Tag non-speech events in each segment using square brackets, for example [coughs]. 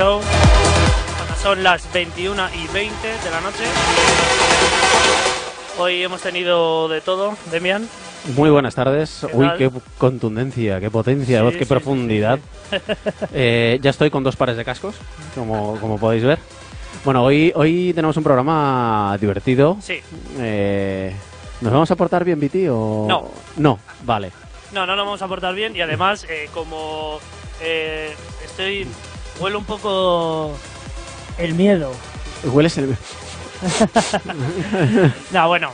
Show. Son las 21 y 20 de la noche. Hoy hemos tenido de todo, Demian. Muy buenas tardes. ¿Qué Uy, tal? qué contundencia, qué potencia de Sí, voz, qué sí, profundidad. sí, [laughs] Eh, ya estoy con dos pares de cascos, como, como podéis ver. Bueno, hoy, hoy tenemos un programa divertido. Sí, Eh, ¿Nos vamos a portar bien, Viti? O... No. No, vale. no, no lo vamos a portar bien y además, eh, como estoy. Huelo un poco. El miedo. Hueles el... [laughs] No, bueno.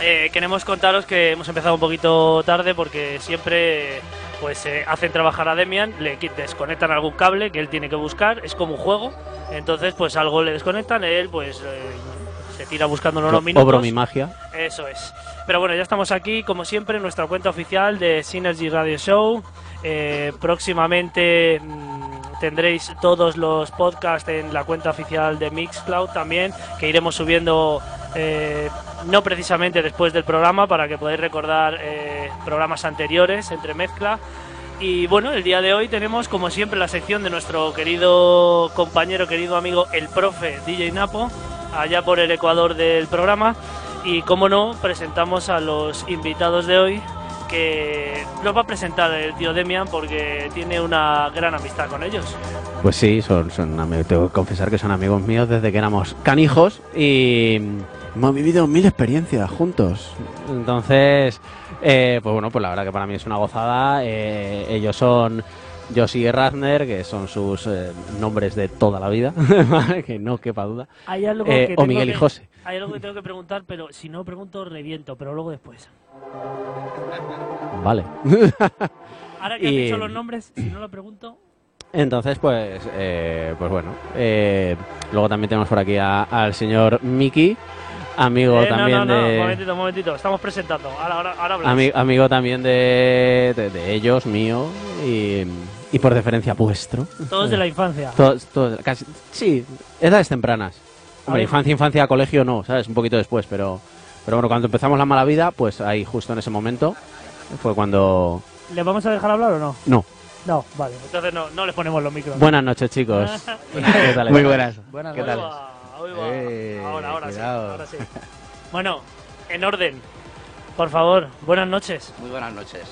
eh, queremos contaros que hemos empezado un poquito tarde porque siempre pues eh, hacen trabajar a Demian, le desconectan algún cable que él tiene que buscar, es como un juego, entonces pues algo le desconectan, él pues eh, se tira buscándolo unos minutos. Obro mi magia. Eso es. Pero bueno, ya estamos aquí, como siempre, en nuestra cuenta oficial de Synergy Radio Show. Eh, próximamente mm, tendréis todos los podcasts en la cuenta oficial de Mixcloud también, que iremos subiendo eh, no precisamente después del programa, para que podáis recordar eh, programas anteriores entre mezcla. Y bueno, el día de hoy tenemos como siempre la sección de nuestro querido compañero, querido amigo, el profe DJ Napo, allá por el Ecuador del programa. Y como no, presentamos a los invitados de hoy, que los va a presentar el tío Demian porque tiene una gran amistad con ellos. Pues sí, son, son amigos, tengo que confesar que son amigos míos desde que éramos canijos y hemos vivido mil experiencias juntos. Entonces, eh, pues bueno, pues la verdad que para mí es una gozada. Eh, ellos son Josie y Razner, que son sus eh, nombres de toda la vida, [laughs] que no quepa duda. Hay algo Eh, que o Miguel y que- José. Hay algo que tengo que preguntar, pero si no pregunto, reviento, pero luego después. Vale. [laughs] Ahora que has Y- dicho los nombres, si no lo pregunto, Entonces, pues, eh, pues bueno. eh, luego también tenemos por aquí a- al señor Miki, amigo Eh, no, también no, no, de. un momentito, un momentito. Estamos presentando. Ahora, ahora, ahora. Ami- amigo también de, de, de ellos, mío, y, y por deferencia vuestro. Todos de la infancia. Todos, todos, casi, sí, edades tempranas. Hombre, infancia, infancia, colegio no, ¿sabes? Un poquito después, pero, pero bueno, cuando empezamos la mala vida, pues ahí justo en ese momento fue cuando... ¿Le vamos a dejar hablar o no? No. No, vale. Entonces no, no le ponemos los micros. Buenas noches, chicos. [laughs] ¿Qué tal Muy buenas. Buenas ¿Qué Ahí va, ahí va. Eh, ahora, ahora sí, ahora sí. Bueno, en orden. Por favor, buenas noches. Muy buenas noches.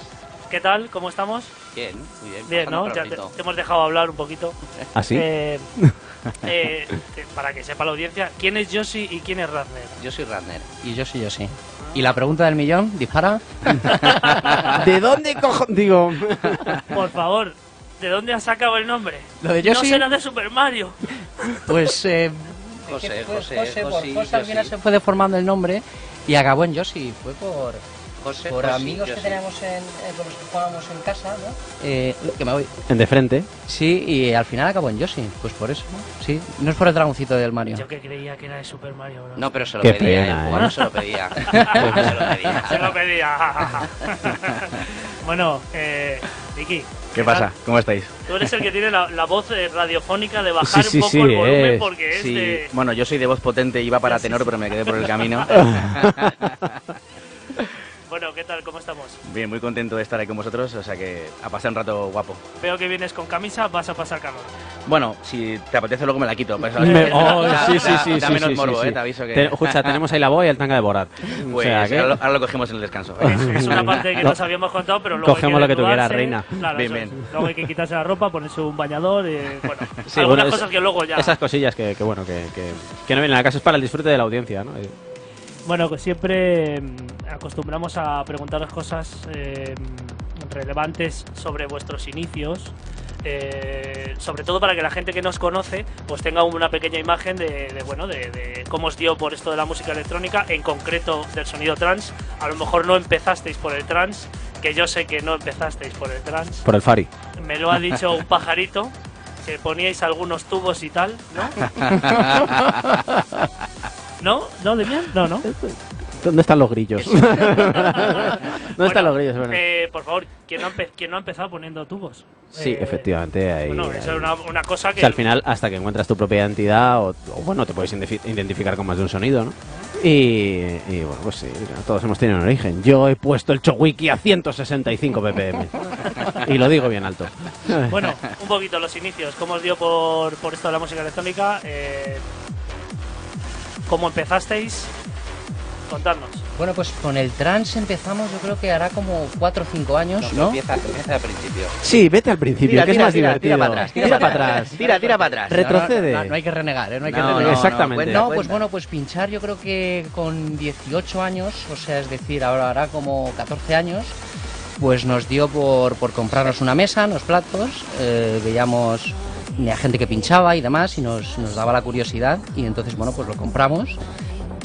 ¿Qué tal? ¿Cómo estamos? Bien, muy bien. Bien, ¿no? Ya te, hemos dejado hablar un poquito. ¿Ah, sí? Eh, [laughs] [laughs] eh, te- para que sepa la audiencia, ¿quién es Yoshi y quién es Razner? Yo soy Radner. Y yo sí, yo sí. ¿Y la pregunta del millón? ¿Dispara? [laughs] ¿De dónde cojo...? Digo... [laughs] Por favor, ¿de dónde has sacado el nombre? Lo de No Yoshi, será de Super Mario. pues... Eh, José, José, José, por José, José al final Yoshi. se fue deformando el nombre y acabó en Yoshi. Fue por, José, por José, amigos que sí. teníamos en, eh, con los que jugábamos en casa, ¿no? Eh, que me voy. En de frente. Sí, y al final acabó en Yoshi. Pues por eso, ¿no? Sí, no es por el dragoncito del Mario. Yo que creía que era de Super Mario, bro. No, pero se lo Qué pedía, pena, ¿eh? ¿eh? Bueno, se lo pedía. [laughs] se lo pedía. Se lo pedía. [laughs] bueno, eh, Vicky. ¿Qué pasa? ¿Cómo estáis? Tú eres el que tiene la, la voz eh, radiofónica de bajar Sí, sí, un poco sí, el volumen es. porque es Sí, de... bueno, yo soy de voz potente, iba para tenor, pero me quedé por el camino. [laughs] Bien, muy contento de estar ahí con vosotros, o sea que a pasar un rato guapo. Veo que vienes con camisa, vas a pasar calor. Bueno, si te apetece luego me la quito. pues, Me- [laughs] oh, da- sí, sí, sí, da menos sí, morbo, sí, eh, sí. te aviso que... Te- escucha, tenemos ahí la boa y el tanga de Borat. [laughs] O Pues sea que- ahora, lo, ahora lo cogemos en el descanso. Es, es una parte que No. nos habíamos contado, pero luego Cogemos hay lo que quieras, reina. Claro, Bien, es. bien. Luego hay que quitarse la ropa, ponerse un bañador y [laughs] bueno, Sí, algunas bueno, es- cosas que luego ya... Esas cosillas que, que bueno, que, que, que no vienen a casa es para el disfrute de la audiencia, ¿no? Bueno, que siempre mm, acostumbramos a preguntaros cosas eh, relevantes sobre vuestros inicios. eh, sobre todo para que la gente que nos conoce pues tenga una pequeña imagen de, de, bueno de, de cómo os dio por esto de la música electrónica en concreto del sonido trans a lo mejor no empezasteis por el trans que yo sé que no empezasteis por el trans Por el Fari. me lo ha dicho un pajarito que poníais algunos tubos y tal ¿no? [laughs] ¿no? ¿no Demian? no no ¿Dónde están los grillos? [laughs] ¿Dónde están los grillos? Bueno, Eh, por favor, ¿quién no, quién no ha empezado poniendo tubos? sí, Eh, efectivamente. Ahí, Bueno, ahí- eso es una, una cosa O que. sea, al final, hasta que encuentras tu propia identidad, o, o, bueno, te puedes identifi- identificar con más de un sonido, ¿no? Y, y, bueno, pues sí, todos hemos tenido un origen. Yo he puesto el Chowiki a 165 ppm. y lo digo bien alto. Bueno, un poquito los inicios. ¿Cómo os dio por, por esto de la música electrónica? Eh, ¿Cómo empezasteis? Contadnos. Bueno, pues con el trance empezamos yo creo que hará como 4 o 5 años, No, ¿no? Empieza, empieza al principio. Sí, vete al principio, Tira, que es más tira, divertido. tira para atrás, tira Tira para atrás. Tira, tira para atrás. Re- retrocede. No, no, no hay que renegar, ¿eh? No hay que No, renegar. no, Exactamente. cuenta, No, cuenta. pues bueno, pues pinchar yo creo que con 18 años, o sea, es decir, ahora hará como 14 años, pues nos dio por, por comprarnos una mesa, unos platos, eh, veíamos a gente que pinchaba y demás y nos, nos daba la curiosidad y entonces, bueno, pues lo compramos.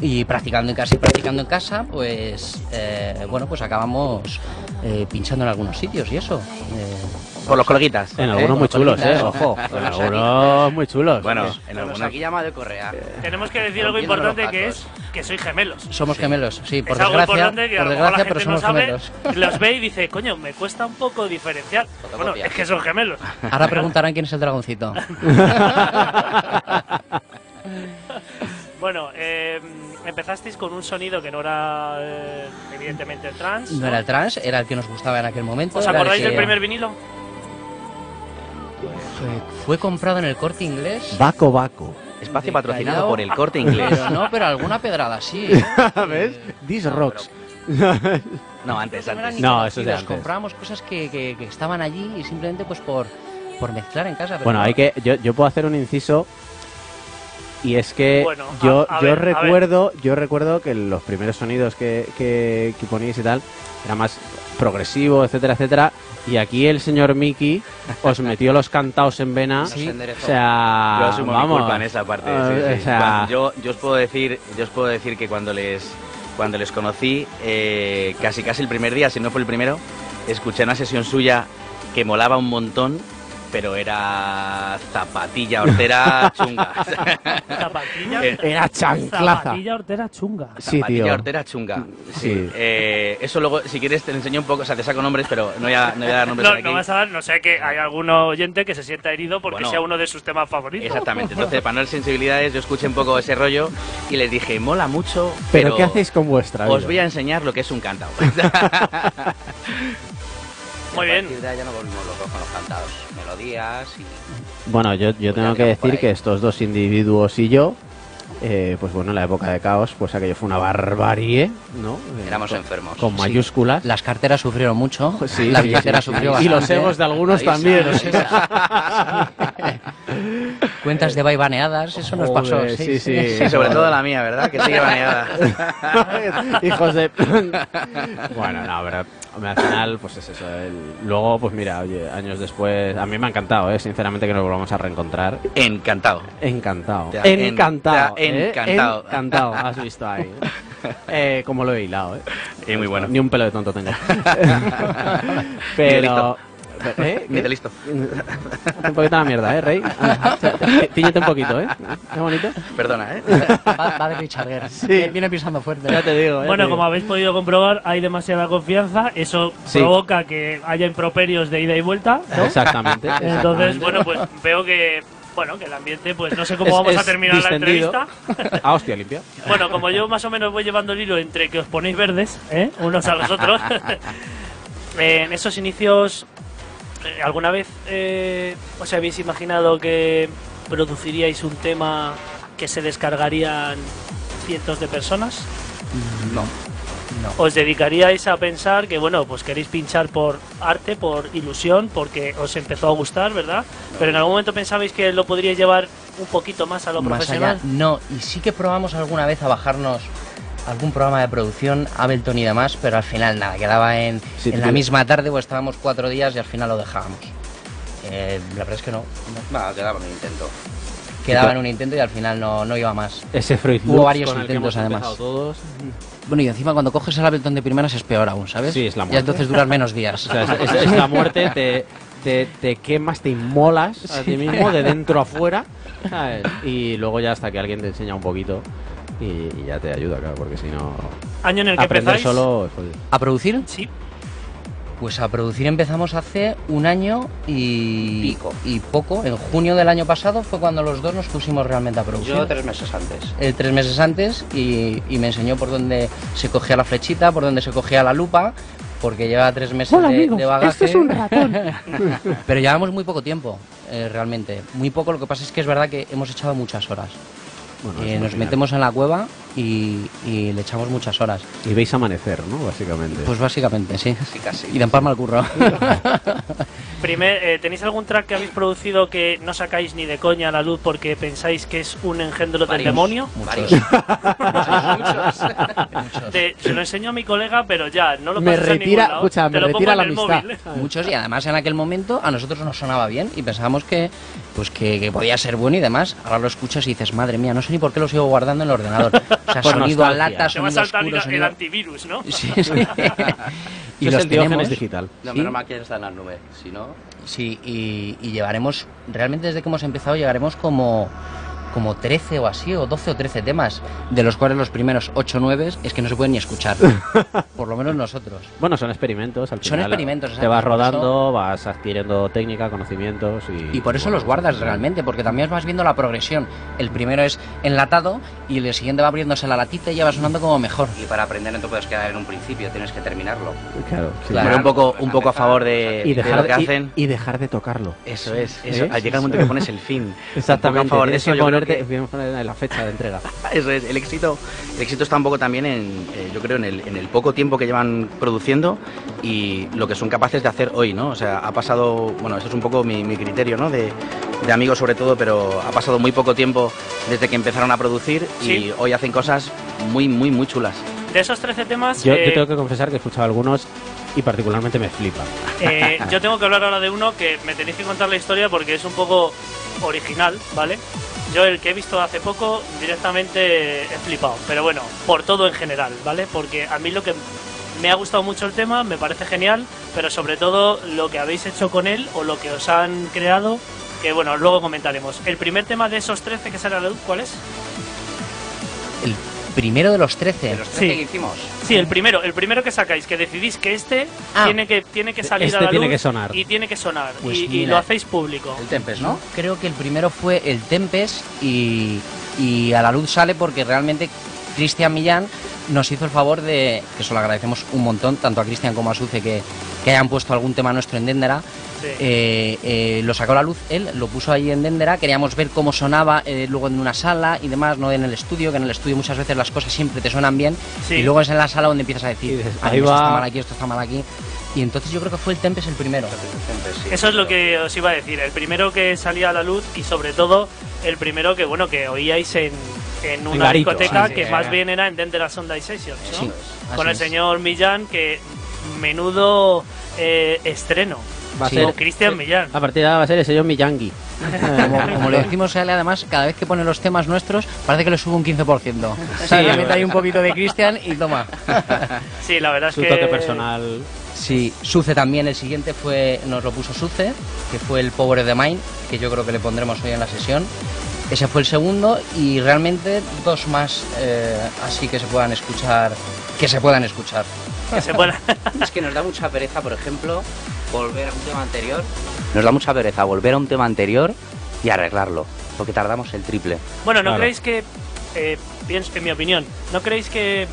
Y practicando en casa y practicando en casa, pues eh, bueno, pues acabamos eh, pinchando en algunos sitios y eso. Eh, Por los coleguitas. En ¿eh? algunos muy chulos, eh, ojo. [laughs] En algunos muy chulos. Bueno, en nos algunos. aquí llama de Correa. Tenemos que decir algo importante que es que sois gemelos. somos gemelos, sí, por es algo desgracia, importante que a por desgracia, pero no somos sabe, gemelos. [laughs] los ve y dice, coño, me cuesta un poco diferenciar. Bueno, es que son gemelos. Ahora preguntarán quién es el dragoncito. [laughs] Bueno, eh, empezasteis con un sonido que no era eh, evidentemente el trans. No era el trans, era el que nos gustaba en aquel momento. ¿Os era el acordáis que del primer vinilo? Fue, fue comprado en el corte inglés. Baco Baco. Espacio de patrocinado Callao. por el corte inglés. Pero no, pero alguna pedrada sí. ¿eh? [laughs] ¿Ves? This rocks. No, antes, No antes. No, eso es de antes. Comprábamos cosas que, que- que estaban allí y simplemente pues por, por mezclar en casa. pero Bueno, no. hay que. Yo, yo puedo hacer un inciso. Y es que Bueno, yo, a- a yo ver. recuerdo, yo recuerdo que los primeros sonidos que, que, que poníais y tal era más progresivo, etcétera, etcétera. Y aquí el señor Mickey os [laughs] metió los cantaos en vena. Sí. O sea, Yo asumo vamos. mi culpa en esa parte. Sí, sí. o sea, yo, yo os puedo decir, yo os puedo decir que cuando les cuando les conocí, eh, casi casi el primer día, si no fue el primero, escuché una sesión suya que molaba un montón, pero era zapatilla hortera [laughs] chunga. Zapatilla. Era chanclaza. Zapatilla hortera chunga. Sí, zapatilla tío. hortera chunga. Sí. Sí. Eh, eso luego, si quieres, te lo enseño un poco, o sea, te saco nombres, pero no voy a, no voy a dar nombres No, aquí. no vas a dar, no sé que hay algún oyente que se sienta herido porque Bueno. sea uno de sus temas favoritos. Exactamente, entonces para no dar sensibilidades yo escuché un poco ese rollo y les dije, mola mucho, ¿Pero, pero, qué hacéis con vuestra os vida? voy a enseñar lo que es un cantao. [laughs] Muy bien. partir de ahí ya no volvimos locos con los cantados. Melodías y. Bueno, yo, yo Pues tengo que decir que estos dos individuos y yo, eh, pues bueno, en la época de caos, pues aquello fue una barbarie, ¿no? Eh, Éramos con, enfermos. Con Sí. mayúsculas. Las carteras sufrieron mucho. [laughs] Sí, la sí, billetera sí, sí. sufrió Y bastante. los egos de algunos Ahí también. [laughs] Cuentas de baibaneadas, eso nos pasó. Joder, sí, sí. Sí, sobre todo la mía, ¿verdad? Que sigue baneada. [laughs] Hijos de... bueno, no, pero hombre, al final, pues es eso. el- Luego, pues mira, oye, años después, a mí me ha encantado, ¿eh? sinceramente, que nos volvamos a reencontrar. Encantado. Encantado. Te ha- en- encantado. te ha ¿eh? encantado. Encantado, has visto ahí. [laughs] Eh, como lo he hilado, ¿eh? Y muy bueno. Ni un pelo de tonto tengo. [laughs] Pero... ¿Eh? Ni de listo. Un poquito la mierda, ¿eh, Rey? Ah, [laughs] Tíñete un poquito, ¿eh? Qué bonito. Perdona, ¿eh? Va, va de Richard Gere. Viene pisando fuerte. Ya te digo, ¿eh? Bueno, como habéis podido comprobar, hay demasiada confianza. Eso Sí. provoca que haya improperios de ida y vuelta. ¿no? Exactamente. Entonces, bueno, pues veo que bueno que el ambiente, pues no sé cómo Es- vamos a terminar distendido. la entrevista. [laughs] Ah, hostia, limpia. Bueno, como yo más o menos voy llevando el hilo entre que os ponéis verdes, ¿eh? unos a los otros, [laughs] eh, en esos inicios, ¿alguna vez eh, os habéis imaginado que produciríais un tema que se descargarían cientos de personas? No. ¿Os dedicaríais a pensar que, bueno, pues queréis pinchar por arte, por ilusión, porque os empezó a gustar, ¿verdad? Pero en algún momento pensabais que lo podríais llevar un poquito más a lo Más profesional. allá, no. Y sí que probamos alguna vez a bajarnos algún programa de producción, Ableton y demás, pero al final nada, quedaba en, Sí, en la misma tarde o estábamos cuatro días y al final lo dejábamos. Eh, la verdad es que no. quedaba un intento. Quedaba en un intento y al final no, no iba más. Ese Fruit Hubo varios con el que intentos, hemos además. todos. Bueno, y encima cuando coges el Ableton de primeras es peor aún, ¿sabes? Sí, es la Ya muerte. entonces duran menos días. O sea, es, es- es la muerte, te, te, te quemas, te inmolas a ti mismo de dentro a fuera. ¿sabes? Y luego ya hasta que alguien te enseña un poquito y, y ya te ayuda, claro, porque si no. Año en el que Aprender empezáis. solo es jodido. ¿A producir? Sí. Pues a producir empezamos hace un año y, Pico. y poco. En junio del año pasado fue cuando los dos nos pusimos realmente a producir. Yo tres meses antes. Eh, tres meses antes y, y me enseñó por dónde se cogía la flechita, por dónde se cogía la lupa, porque lleva tres meses de, de bagaje. [laughs] Pero llevamos muy poco tiempo, eh, realmente. Muy poco, lo que pasa es que es verdad que hemos echado muchas horas. Bueno, Eh, nos metemos en la cueva y, y le echamos muchas horas. Y veis amanecer, ¿no? Básicamente. Pues básicamente, sí. Sí, casi. Y de empalma el curro. [laughs] Primer, eh, ¿Tenéis algún track que habéis producido que no sacáis ni de coña a la luz porque pensáis que es un engendro del Varios. demonio? Varios. De- [laughs] se lo enseño a mi colega, pero ya, no lo me a retira, ningún lado. escucha, Te me lo pongo retira la amistad. móvil. [laughs] Muchos y además en aquel momento a nosotros nos sonaba bien y pensábamos que pues que, que podía ser bueno y demás. Ahora lo escuchas y dices, madre mía, no sé ni por qué lo sigo guardando en el ordenador. O [laughs] sea, Por sonido a lata, Se va a saltar oscuro, el sonido... antivirus, ¿no? Sí, sí. [laughs] [laughs] y los el tenemos, digital. No, ¿Sí? menos mal que está en la nube. Si no, sí, y, y llevaremos, realmente desde que hemos empezado llegaremos como, como 13 o así, o 12 o 13 temas, de los cuales los primeros 8 o 9 es que no se pueden ni escuchar, [laughs] por lo menos nosotros. Bueno, son experimentos. Al Son final, experimentos, Te vas rodando, vas adquiriendo técnica, conocimientos y... Y por eso bueno, los guardas sí. realmente, porque también vas viendo la progresión. El primero es enlatado y el siguiente va abriéndose la latita y ya va sonando como mejor. y para aprender no te puedes quedar en un principio, tienes que terminarlo. Claro, sí. Claro. Pero un poco, un poco a favor de, Y de dejar, lo que y- hacen. y dejar de tocarlo. Eso es, eso. ¿Eh? Al llegar al momento que pones el fin. Exactamente. [laughs] Un poco a favor de eso, que yo creo ponerte, que- poner la fecha de entrega. [laughs] Eso es, el éxito, el éxito está un poco también en, eh, yo creo, en el, en el poco tiempo que llevan produciendo y lo que son capaces de hacer hoy, ¿no? O sea, ha pasado, bueno, eso es un poco mi, mi criterio, ¿no? De, de amigos sobre todo, pero ha pasado muy poco tiempo desde que empezaron a producir y Sí. hoy hacen cosas muy, muy, muy chulas. De esos 13 temas, Yo, eh, yo tengo que confesar que he escuchado algunos y particularmente me flipan. eh, [laughs] yo tengo que hablar ahora de uno que me tenéis que contar la historia porque es un poco original, ¿vale? Yo el que he visto hace poco directamente he flipado, pero bueno, por todo en general, ¿vale? Porque a mí lo que me ha gustado mucho el tema, me parece genial, pero sobre todo lo que habéis hecho con él o lo que os han creado, que bueno, luego comentaremos. El primer tema de esos 13 que a la luz, ¿cuál es? El primero de los 13. De los 13 Sí. que hicimos, Sí, el primero, el primero que sacáis, que decidís que este Ah. tiene que tiene que salir Este a la tiene luz que sonar. y tiene que sonar Pues y, lo hacéis público. el Tempest, ¿no? Creo que el primero fue el Tempest y, y a la luz sale porque realmente Cristian Millán nos hizo el favor de, que eso lo agradecemos un montón, tanto a Cristian como a Suce que, que hayan puesto algún tema nuestro en Dendera. Sí. Eh, eh, lo sacó a la luz él, lo puso ahí en Dendera, queríamos ver cómo sonaba eh, luego en una sala y demás, no en el estudio, que en el estudio muchas veces las cosas siempre te suenan bien Sí. y luego es en la sala donde empiezas a decir, dices, "Ay, ahí esto va". está mal aquí, esto está mal aquí. Y entonces yo creo que fue el Tempest el primero. Sí. Eso es lo que os iba a decir, el primero que salía a la luz y sobre todo el primero que bueno que oíais en, en una Garito, discoteca sí, que sí. más bien era en Dendera Sunday Sessions, ¿no? Sí, Con el es. señor Millán que menudo eh, estreno Va a Sí. ser, Cristian Millán. a partir de ahora va a ser el señor Miyagi. Como, como le decimos a él, además, cada vez que pone los temas nuestros, parece que le sube un 15%. O sea, Sí. ahí un poquito de Cristian y toma. [laughs] Sí, la verdad es Su que toque personal. Sí, Suce también, el siguiente fue, nos lo puso Suce, que fue el Power of the Mind, que yo creo que le pondremos hoy en la sesión. Ese fue el segundo y realmente dos más eh, así que se puedan escuchar, que se puedan escuchar. que se pueda- [laughs] Es que nos da mucha pereza, por ejemplo, volver a un tema anterior. Nos da mucha pereza volver a un tema anterior y arreglarlo, porque tardamos el triple. Bueno, ¿no Claro. creéis que, eh, pienso, en mi opinión, ¿no creéis que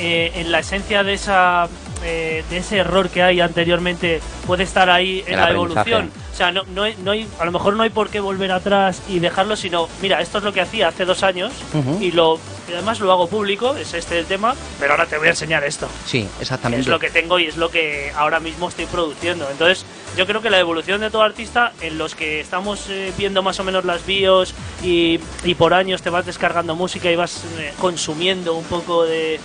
eh, en la esencia de esa eh, de ese error que hay anteriormente puede estar ahí en El la evolución? O sea, no, no, no hay, a lo mejor no hay por qué volver atrás y dejarlo, sino, mira, esto es lo que hacía hace dos años y lo y además lo hago público, es este el tema, pero ahora te voy a enseñar esto. Sí, exactamente. Es lo que tengo y es lo que ahora mismo estoy produciendo. Entonces, yo creo que la evolución de todo artista, en los que estamos eh, viendo más o menos las bios y, y por años te vas descargando música y vas eh, consumiendo un poco de,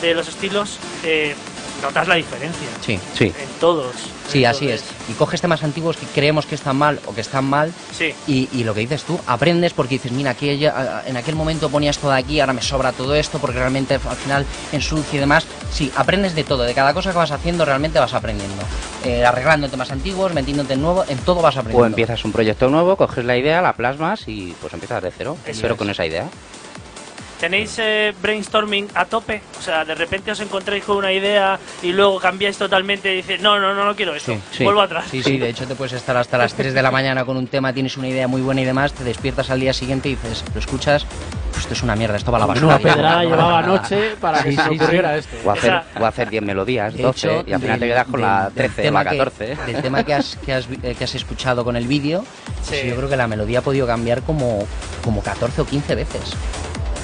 de los estilos, eh, notas la diferencia Sí, Sí. en todos. sí, así es. Y coges temas antiguos que creemos que están mal o que están mal Sí, Y, y lo que dices tú, aprendes porque dices, mira, aquí, en aquel momento ponías todo aquí, ahora me sobra todo esto porque realmente al final ensucia y demás. Sí, aprendes de todo, de cada cosa que vas haciendo realmente vas aprendiendo. Eh, arreglando temas antiguos, metiéndote en nuevo, en todo vas aprendiendo. O empiezas un proyecto nuevo, coges la idea, la plasmas y pues empiezas de cero, Eso pero es. con esa idea. ¿Tenéis eh, brainstorming a tope? O sea, de repente os encontráis con una idea y luego cambiáis totalmente y dices, no, no, no, no quiero esto, Sí, sí. vuelvo atrás. Sí, sí, de hecho te puedes estar hasta las 3 de la mañana con un tema, tienes una idea muy buena y demás, te despiertas al día siguiente y dices, lo escuchas, pues esto es una mierda, esto va a la basura. Una pedrada [laughs] llevaba anoche para que Sí, se ocurriera esto. O hacer, Esa- o hacer 10 melodías, De 12, hecho, y al final te del- quedas con la del- del 13 o la que- 14. del tema que has, que has, eh, que has escuchado con el vídeo, Sí. sí, yo creo que la melodía ha podido cambiar como, como 14 o 15 veces.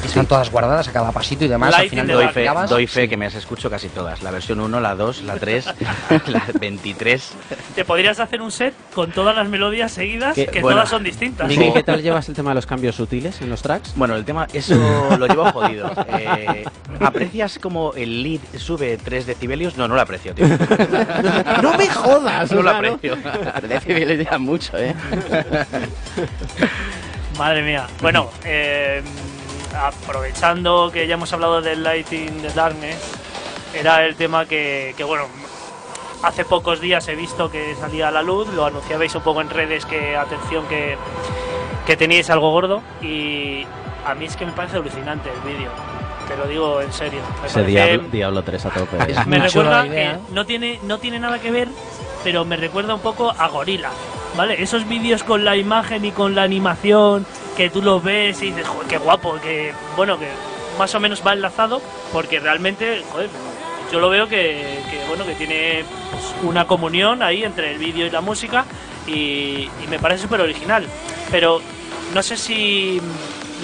Están todas guardadas a cada pasito y demás. Al final Doy fe, doy fe que me las escucho casi todas. La versión 1, la 2, la 3, [laughs] la 23. Te podrías hacer un set con todas las melodías seguidas, Que- que bueno. todas son distintas. Miguel, ¿qué tal llevas el tema de los cambios sutiles en los tracks? Bueno, el tema, eso lo llevo jodido. Eh, ¿Aprecias como el lead sube 3 decibelios? No, no lo aprecio, tío. [laughs] ¡No me jodas! No lo aprecio. Decibeles ya mucho, ¿eh? Madre mía. Bueno, eh, aprovechando que ya hemos hablado del Lighting the Darkness, era el tema que, que, bueno, hace pocos días he visto que salía a la luz, lo anunciabais un poco en redes que atención que, que teníais algo gordo y a mí es que me parece alucinante el vídeo. Te lo digo en serio. Me Ese Diablo, Diablo 3 a tope. Es [laughs] me recuerda que no tiene, no tiene nada que ver, pero me recuerda un poco a Gorila. ¿Vale? Esos vídeos con la imagen y con la animación que tú los ves y dices, joder, qué guapo, que bueno, que más o menos va enlazado, porque realmente, joder, yo lo veo que, que, bueno, que tiene pues, una comunión ahí entre el vídeo y la música y, y me parece súper original. Pero no sé si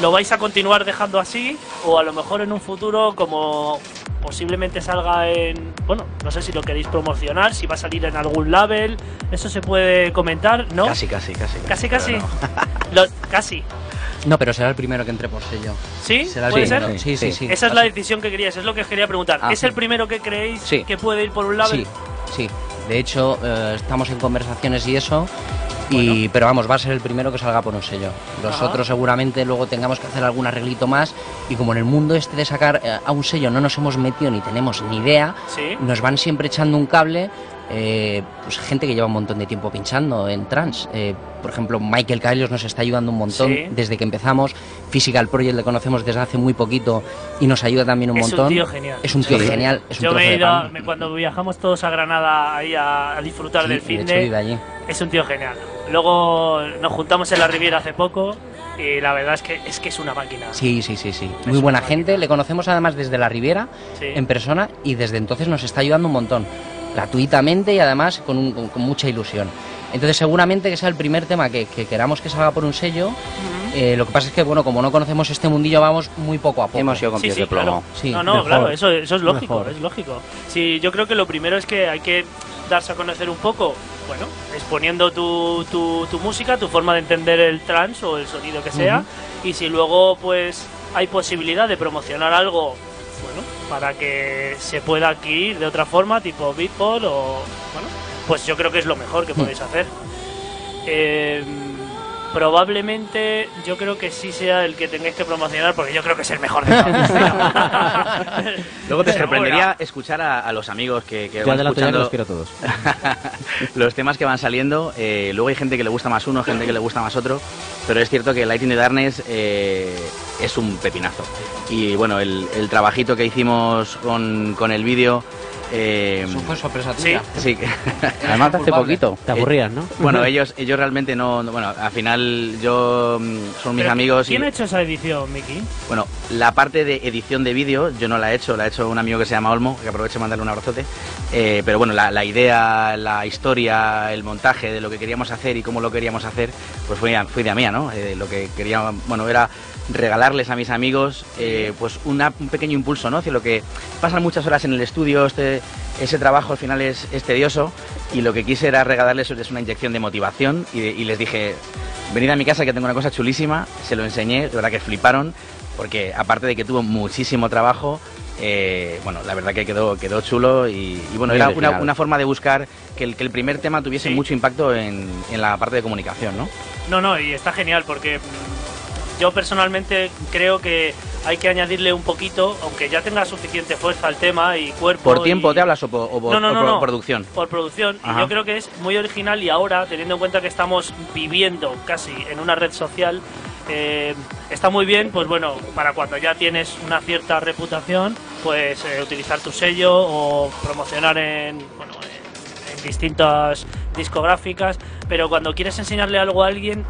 lo vais a continuar dejando así o a lo mejor en un futuro como posiblemente salga en bueno no sé si lo queréis promocionar si va a salir en algún label eso se puede comentar no Casi, casi, casi. casi casi no. Lo- casi No, pero será el primero que entre por sello. sí Será el puede primero. ser Sí, sí, sí. esa es la decisión que querías es lo que os quería preguntar Ah, es el primero que creéis Sí. que puede ir por un label Sí, sí. De hecho, eh, estamos en conversaciones y eso. Y, pero vamos, va a ser el primero que salga por un sello. Los Ajá. otros seguramente luego tengamos que hacer algún arreglito más. Y como en el mundo este de sacar eh, a un sello no nos hemos metido ni tenemos ni idea, sí nos van siempre echando un cable. eh, pues gente que lleva un montón de tiempo pinchando en trans. Eh, por ejemplo, Michael Kaelios nos está ayudando un montón Sí. desde que empezamos. Physical Project le conocemos desde hace muy poquito y nos ayuda también un es montón. un tío genial Es un tío Sí. genial. Es un yo me he ido a- cuando viajamos todos a Granada ahí a, a disfrutar Sí, del y de hecho vive allí. es un tío genial. Luego nos juntamos en la Riviera hace poco y la verdad es que es que es una máquina. Sí, sí, sí, sí. Es Muy buena gente. Le conocemos además desde la Riviera, Sí. en persona, y desde entonces nos está ayudando un montón. Gratuitamente y además con, un- con- con mucha ilusión. Entonces seguramente que sea el primer tema que, que queramos que salga por un sello. Eh, lo que pasa es que, bueno, como no conocemos este mundillo, vamos muy poco a poco. Hemos ido con Sí, pies sí, de plomo. claro. Sí, no, no, mejor. claro, eso, eso es lógico, Mejor. es lógico. Sí, yo creo que lo primero es que hay que darse a conocer un poco, bueno, exponiendo tu, tu, tu música, tu forma de entender el trance o el sonido que sea, y si luego pues hay posibilidad de promocionar algo, bueno, para que se pueda adquirir de otra forma, tipo Beatport o, bueno, pues yo creo que es lo mejor que podéis hacer. Eh, probablemente yo creo que sí sea el que tengáis que promocionar porque yo creo que es el mejor de todos. [laughs] Luego te sorprendería escuchar a, a los amigos que, que van escuchando los quiero todos. [laughs] los temas que van saliendo. eh, luego hay gente que le gusta más uno, gente que le gusta más otro. Pero es cierto que Lighting the Darkness eh, es un pepinazo. Y bueno, el, el trabajito que hicimos con, con el vídeo. Eh, Eso fue sorpresa Sí. tuya. sí, [laughs] Además, hace poquito. Te aburrías, ¿no? bueno, ellos, ellos realmente no, no- Bueno, al final yo. mm, Son mis amigos. ¿Quién y, ha hecho esa edición, Miki? Bueno, la parte de edición de vídeo yo no la he hecho, la ha hecho un amigo que se llama Olmo, que aprovecho de mandarle un abrazote. Eh, pero bueno, la, la idea, la historia, el montaje de lo que queríamos hacer y cómo lo queríamos hacer, pues fue, fue idea mía, ¿no? Eh, lo que quería, bueno, era regalarles a mis amigos eh, pues una- un pequeño impulso, ¿no? Hacia lo que pasan muchas horas en el estudio, este, ese trabajo al final es, es tedioso y lo que quise era regalarles es una inyección de motivación y, de- y les dije, venid a mi casa que tengo una cosa chulísima, se lo enseñé, de verdad que fliparon, porque aparte de que tuvo muchísimo trabajo, eh, bueno, la verdad que quedó, quedó chulo y, y bueno, Muy era una, una forma de buscar que el, que el primer tema tuviese Sí. mucho impacto en, en la parte de comunicación, ¿no? No, no, y está genial porque yo personalmente creo que hay que añadirle un poquito, aunque ya tenga suficiente fuerza el tema y cuerpo. ¿Por tiempo y- te hablas o por, o por- No, no, o no, por producción? Por producción, y yo creo que es muy original y ahora, teniendo en cuenta que estamos viviendo casi en una red social, eh, está muy bien, pues bueno, para cuando ya tienes una cierta reputación, pues eh, utilizar tu sello o promocionar en, bueno, en, en distintas discográficas, pero cuando quieres enseñarle algo a alguien,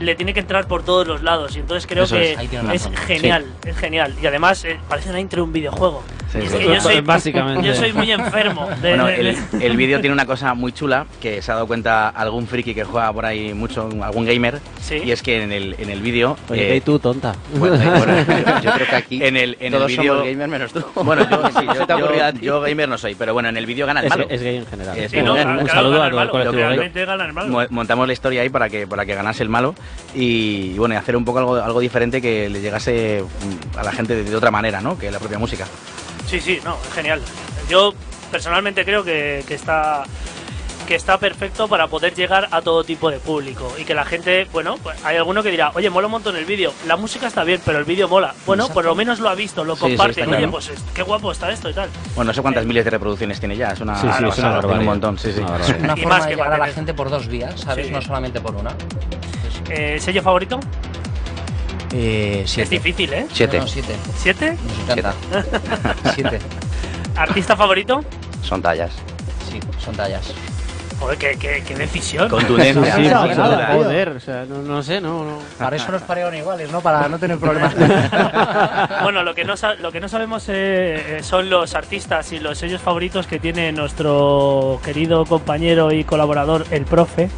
le tiene que entrar por todos los lados y entonces creo Eso que es, genial, es genial. Y además eh, parece una intro de un videojuego. Sí, es que yo [laughs] soy, Básicamente. yo soy muy enfermo. de- Bueno, de- el, el vídeo tiene una cosa muy chula que se ha dado cuenta algún friki que juega por ahí mucho, algún gamer, Sí. y es que en el, en el vídeo... Oye, eh, ¿y tú, tonta? bueno, bueno, [laughs] Yo creo que aquí en el, en el somos gamers menos tú. Bueno, yo, sí, [laughs] gamer no soy, pero bueno, en el vídeo gana el Es, malo. es gay en general. Sí, Sí, no, un, claro, un saludo a todo el malo, colectivo gay. realmente gana el malo. Mo- montamos la historia ahí para que para que ganase el malo y, y bueno y hacer un poco algo, algo diferente que le llegase mm, a la gente de, de otra manera no que la propia música Sí, sí, no, genial. Yo personalmente creo que, que está que está perfecto para poder llegar a todo tipo de público y que la gente, bueno, pues hay alguno que dirá, oye, mola un montón el vídeo, la música está bien, pero el vídeo mola. Bueno, por lo menos lo ha visto, lo Sí, comparte, oye, claro. pues es- qué guapo está esto y tal. Bueno, no sé cuántas miles de reproducciones tiene ya. Es una, Sí, sí, es una barbaridad. un montón, sí, sí. Una forma más de que llegar a la gente por dos vías, ¿sabes? Sí. No solamente por una. Eh, ¿Sello favorito? Eh, Es siete. difícil, ¿eh? Siete. No, no, siete. ¿Siete? Nos encanta. [laughs] siete. ¿Artista favorito? Son tallas. Sí, son tallas. Joder, qué, qué, qué decisión. Contundencia. Sí, macho, duda. joder, o sea, no, no sé, no, no. Para eso nos parearon iguales, ¿no? Para no tener problemas. [laughs] Bueno, lo que no, lo que no sabemos eh, eh, son los artistas y los sellos favoritos que tiene nuestro querido compañero y colaborador, el profe.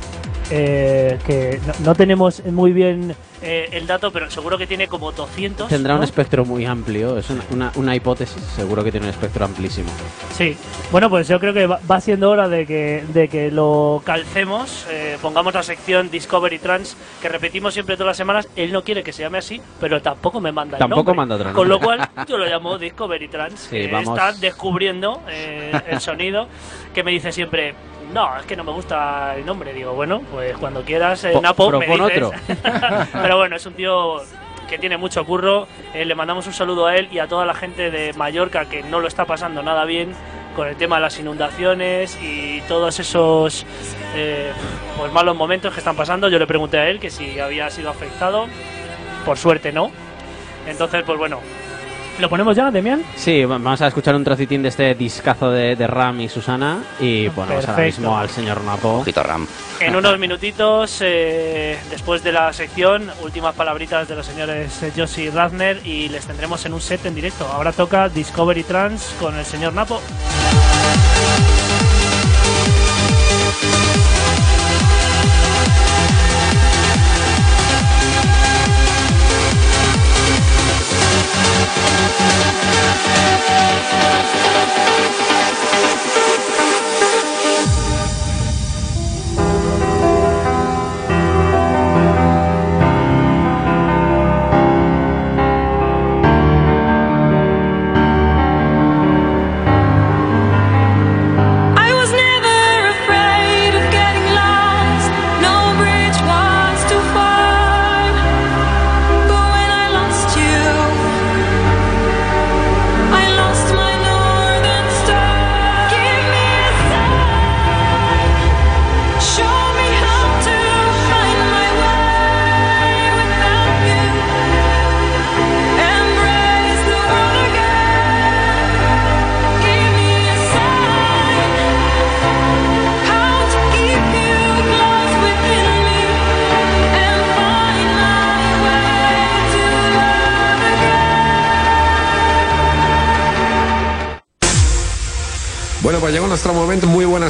eh, que no, no tenemos muy bien eh, el dato, pero seguro que tiene como 200. Tendrá un ¿no? espectro muy amplio, es una, una, una hipótesis, seguro que tiene un espectro amplísimo. Sí, bueno, pues yo creo que va, va siendo hora de que, de que lo calcemos, eh, pongamos la sección Discovery Trans, que repetimos siempre todas las semanas. Él no quiere que se llame así, pero tampoco me manda el Tampoco nombre. manda otro Con lo nombre. cual, yo lo llamo Discovery Trans, Sí, que vamos. está descubriendo eh, el sonido, que me dice siempre... No, es que no me gusta el nombre. Digo, bueno, pues cuando quieras, eh, Po- Napo, me dices. otro. [laughs] Pero bueno, es un tío que tiene mucho curro. Eh, le mandamos un saludo a él y a toda la gente de Mallorca que no lo está pasando nada bien con el tema de las inundaciones y todos esos eh, pues malos momentos que están pasando. Yo le pregunté a él que si había sido afectado. Por suerte no. Entonces, pues bueno. ¿Lo ponemos ya, Demian? Sí, va- vamos a escuchar un trocitín de este discazo de, de Ram y Susana y ponemos ahora Perfecto. mismo al señor Napo. Ojito Ram. En unos minutitos, eh, después de la sección, últimas palabritas de los señores Josie y Radner y les tendremos en un set en directo. Ahora toca Discovery Trans con el señor Napo.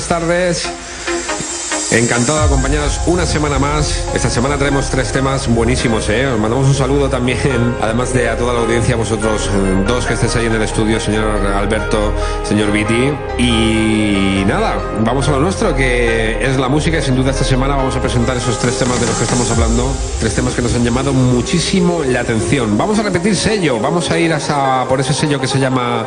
Buenas tardes. Encantado de acompañaros una semana más. Esta semana tenemos tres temas buenísimos, ¿eh? Os mandamos un saludo también, [laughs] además de a toda la audiencia, vosotros eh, dos que estéis ahí en el estudio, señor Alberto, señor Viti. Y nada, vamos a lo nuestro, que es la música. Y sin duda esta semana vamos a presentar esos tres temas de los que estamos hablando. Tres temas que nos han llamado muchísimo la atención. Vamos a repetir sello, vamos a ir hasta por ese sello que se llama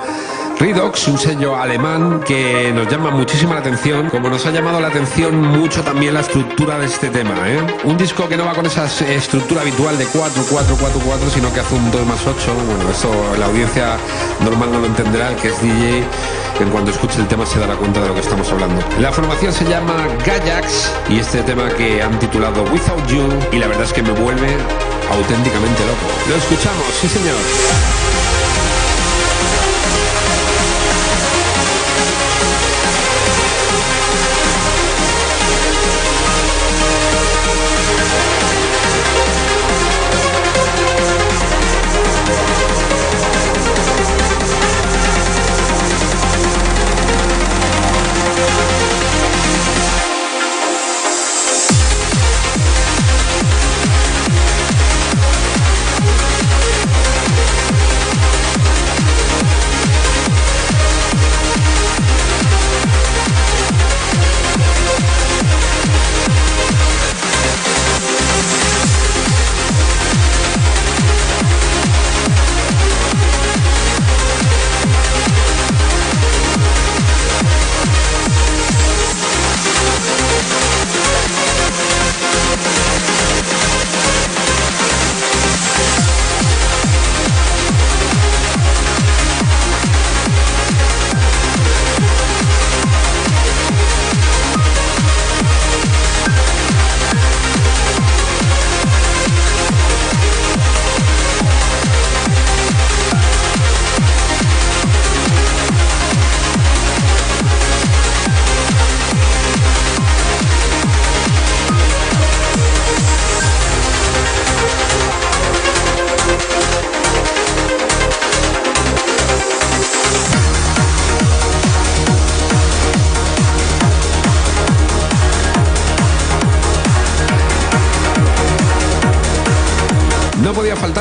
Redox, un sello alemán que nos llama muchísimo la atención, como nos ha llamado la atención mucho también la estructura de este tema. ¿eh? Un disco que no va con esa estructura habitual de 4, 4, 4, 4, sino que hace un 2 más 8. Bueno, eso la audiencia normal no lo entenderá, el que es DJ, en cuanto escuche el tema se dará cuenta de lo que estamos hablando. La formación se llama Gajax y este tema que han titulado Without You y la verdad es que me vuelve auténticamente loco. Lo escuchamos, sí señor.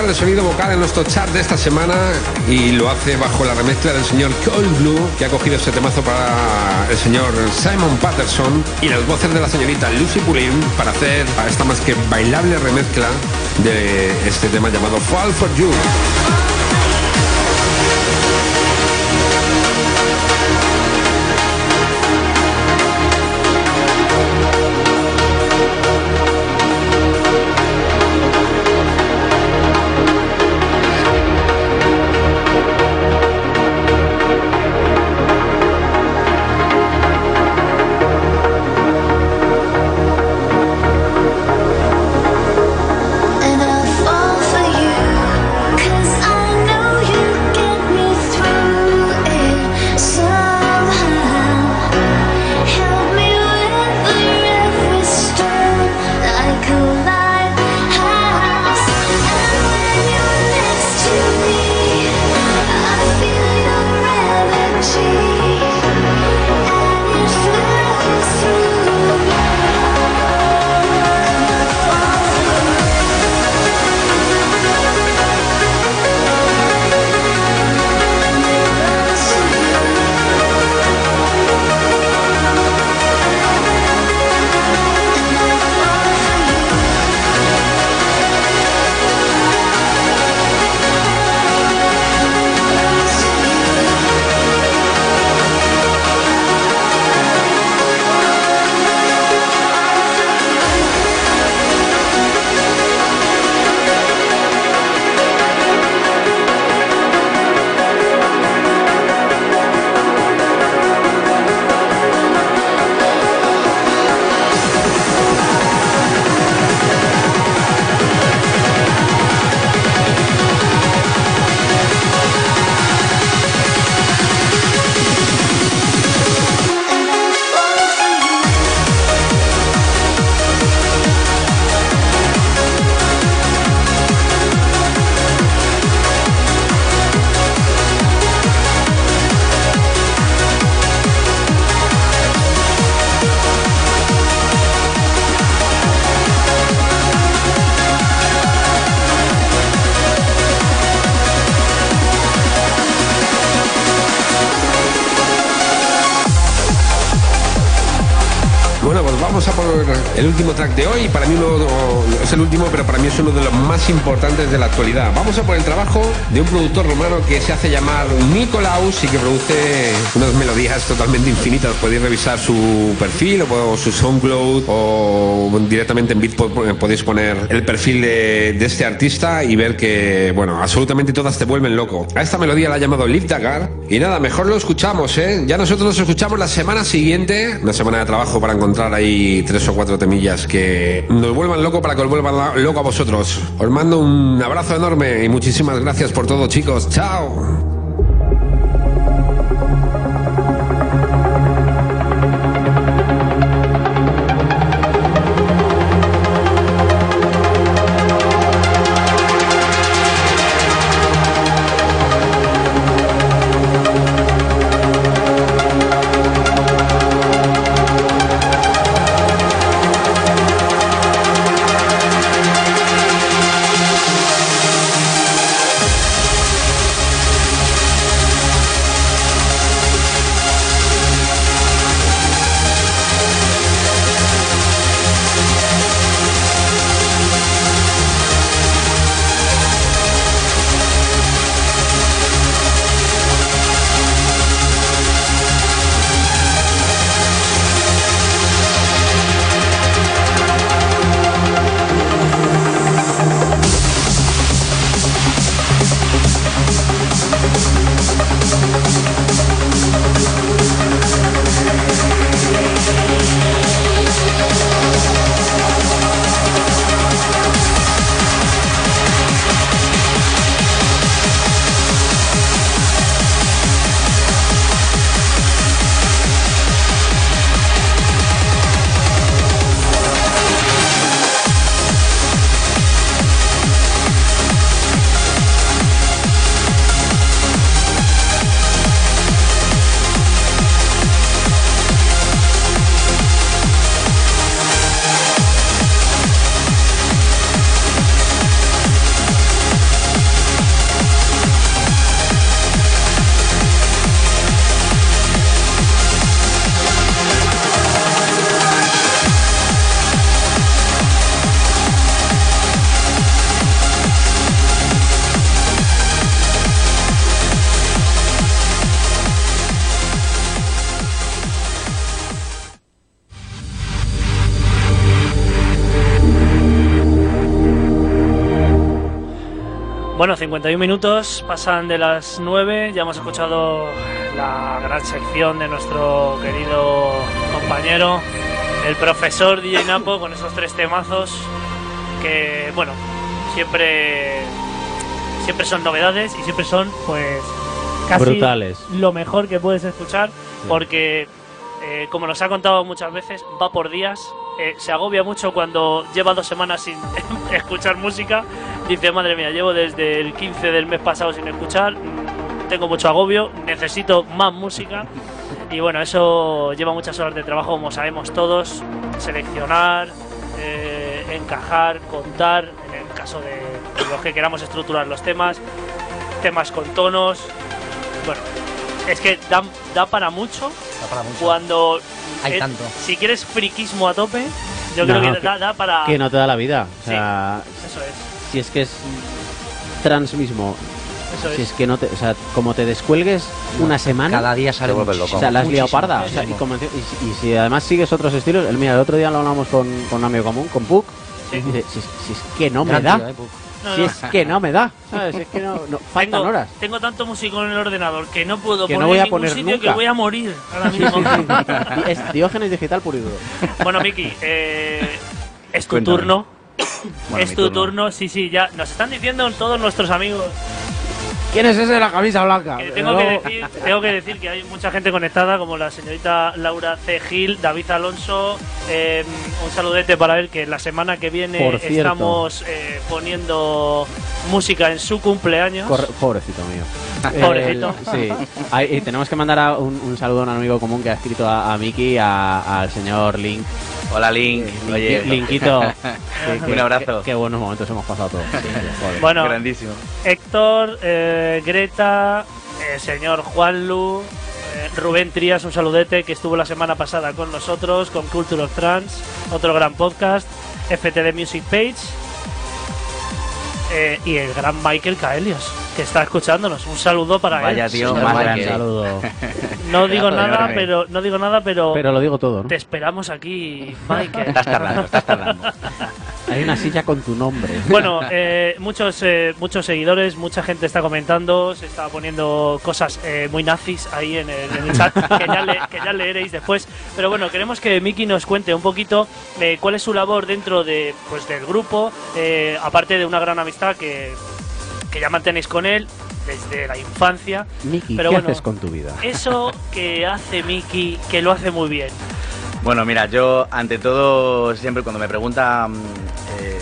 El sonido vocal en nuestro chat de esta semana y lo hace bajo la remezcla del señor Cold Blue, que ha cogido este temazo para el señor Simon Patterson y las voces de la señorita Lucy Pulin para hacer esta más que bailable remezcla de este tema llamado Fall for You. De hoy. Para mí uno, es el último, pero para mí es uno de los más importantes de la actualidad. Vamos a por el trabajo de un productor romano que se hace llamar Nicolaus y que produce unas melodías totalmente infinitas. Podéis revisar su perfil o su SoundCloud o directamente en Beatport podéis poner el perfil de, de este artista y ver que, bueno, absolutamente todas te vuelven loco. A esta melodía la ha llamado Liv Dagar y nada, mejor lo escuchamos, ¿eh? Ya nosotros nos escuchamos la semana siguiente, una semana de trabajo para encontrar ahí tres o cuatro temillas que nos vuelvan loco para que os vuelvan loco a vosotros. Os mando un abrazo enorme y muchísimas gracias por todo, chicos. Chao. 51 minutos, pasan de las 9, ya hemos escuchado la gran sección de nuestro querido compañero, el profesor DJ Napo, con esos tres temazos que, bueno, siempre, siempre son novedades y siempre son, pues, casi Brutales. lo mejor que puedes escuchar, porque, eh, como nos ha contado muchas veces, va por días, eh, se agobia mucho cuando lleva dos semanas sin [laughs] escuchar música. Dice, madre mía, llevo desde el 15 del mes pasado sin escuchar, tengo mucho agobio, necesito más música. [laughs] Y bueno, eso lleva muchas horas de trabajo, como sabemos todos, seleccionar, eh, encajar, contar, en el caso de los que queramos estructurar los temas, temas con tonos. Bueno, es que da, da para mucho Da para mucho. cuando Hay tanto. si quieres friquismo a tope, yo No, creo que que- da, da para Que no te da la vida. O Sí. sea, eso es, si es que es trans mismo, eso si es. es que no te, o sea, como te descuelgues una semana, Cada día sale loco. o sea, la has liado parda. O sea, y, como- y si- y si además sigues otros estilos, el mira, el otro día lo hablamos con, con un amigo común, con Puck, Sí. y dice, si, es- si es que no me da, tío, eh. No, si no. es que no me da, ¿sabes? Es que no, no- [laughs] faltan tengo, horas. tengo tanto músico en el ordenador que no puedo Que no poner voy a en ningún poner sitio que nunca. voy a morir ahora mismo. Es Diógenes digital puro y duro. bueno, Miki, eh, es tu Cuéntame. turno. [coughs] Bueno, es tu turno. turno. sí, sí, ya. Nos están diciendo todos nuestros amigos ¿Quién es ese de la camisa blanca? que tengo que, decir, tengo que decir que hay mucha gente conectada, como la señorita Laura C. Gil, David Alonso. eh, un saludete para él, que la semana que viene estamos eh, poniendo música en su cumpleaños. Corre- pobrecito mío. [laughs] Pobrecito. El- sí. Hay- y tenemos que mandar a un, un saludo a un amigo común que ha escrito a, a Miki, al señor Link. Hola Link, oye, Linkito. [laughs] Un abrazo. Qué buenos momentos hemos pasado todos. Bueno, grandísimo. Héctor, eh, Greta, el señor Juanlu, eh, Rubén Trías, un saludete que estuvo la semana pasada con nosotros, con Culture of Trans, otro gran podcast, FTD Music Page, eh, y el gran Michael Caelios, que está escuchándonos. Un saludo para Vaya él. tío, Michael. Saludo. No digo nada, pero no digo nada, pero, Pero lo digo todo, ¿no? te esperamos aquí, Michael. Estás tardando, estás tardando. [laughs] Hay una silla con tu nombre. [laughs] Bueno, eh, muchos eh, muchos seguidores, mucha gente está comentando, se está poniendo cosas eh, muy nazis ahí en el, en el chat, que ya, le- que ya leeréis después. Pero bueno, queremos que Miki nos cuente un poquito eh, cuál es su labor dentro de, pues, del grupo, eh, aparte de una gran amistad que, que ya mantenéis con él desde la infancia. Miki, ¿qué bueno. haces con tu vida? Eso que hace Miki, que lo hace muy bien. Bueno, mira, yo ante todo, siempre cuando me preguntan eh,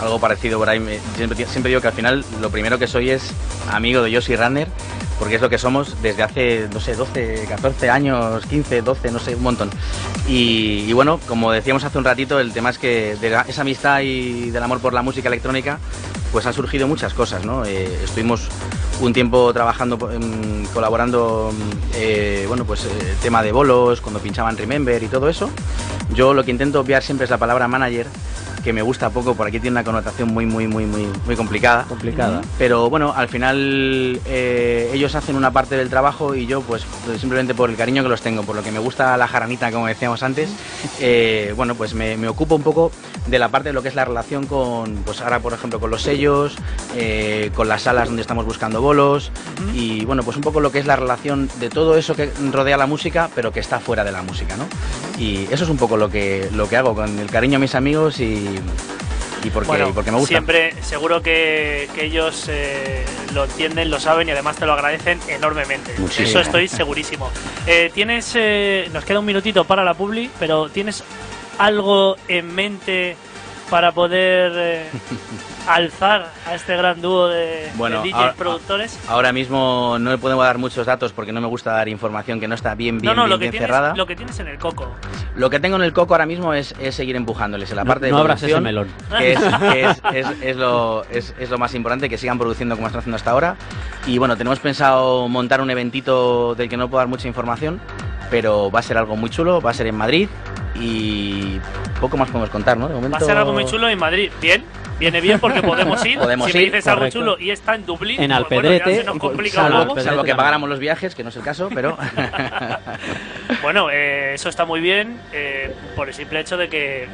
algo parecido por ahí, siempre, digo que al final lo primero que soy es amigo de Yoshi Runner, porque es lo que somos desde hace, no sé, 12, 14 años, 15, 12, no sé, un montón. Y, bueno, como decíamos hace un ratito, el tema es que de esa amistad y del amor por la música electrónica, pues han surgido muchas cosas, ¿no? Eh, estuvimos un tiempo trabajando, em, colaborando, eh, bueno, pues eh, tema de bolos, cuando pinchaban Remember y todo eso. Yo lo que intento obviar siempre es la palabra manager, que me gusta poco, por aquí tiene una connotación muy, muy, muy, muy, muy complicada. Complicada. Pero bueno, al final eh, ellos hacen una parte del trabajo y yo, pues simplemente por el cariño que los tengo, por lo que me gusta la jaranita, como decíamos antes, eh, bueno, pues me, me ocupo un poco de la parte de lo que es la relación con, pues ahora por ejemplo con los sellos, eh, con las salas donde estamos buscando bolos y bueno, pues un poco lo que es la relación de todo eso que rodea la música, pero que está fuera de la música, ¿no? Y eso es un poco lo que, lo que hago, con el cariño a mis amigos y, y porque, Bueno, y porque me gusta. siempre, seguro que, que ellos eh, lo entienden, lo saben y además te lo agradecen enormemente. Muchísimo. Eso estoy segurísimo. Eh, tienes, eh, nos queda un minutito para la publi, pero ¿tienes algo en mente para poder eh, [laughs] alzar a este gran dúo de, Bueno, de DJs ahora- productores? Ahora mismo no le podemos dar muchos datos porque no me gusta dar información que no está bien, bien, no, no, bien, lo que, bien tienes, cerrada. lo que tienes en el coco. Lo que tengo en el coco ahora mismo es, es seguir empujándoles en la No, parte de no abras ese melón. que, es, [laughs] que es- es- es lo, es- es lo más importante, que sigan produciendo como están haciendo hasta ahora. Y bueno, tenemos pensado montar un eventito del que no puedo dar mucha información, pero va a ser algo muy chulo, va a ser en Madrid y poco más podemos contar, ¿no? De momento... Va a ser algo muy chulo en Madrid. Bien, viene bien porque podemos ir. [laughs] Podemos si me ir, dices algo chulo y está en Dublín, En pues bueno, Alpedrete, nos complica salvo. Alpedrete. Salvo que pagáramos los viajes, que no es el caso, pero... [laughs] Bueno, eh, eso está muy bien eh, por el simple hecho de que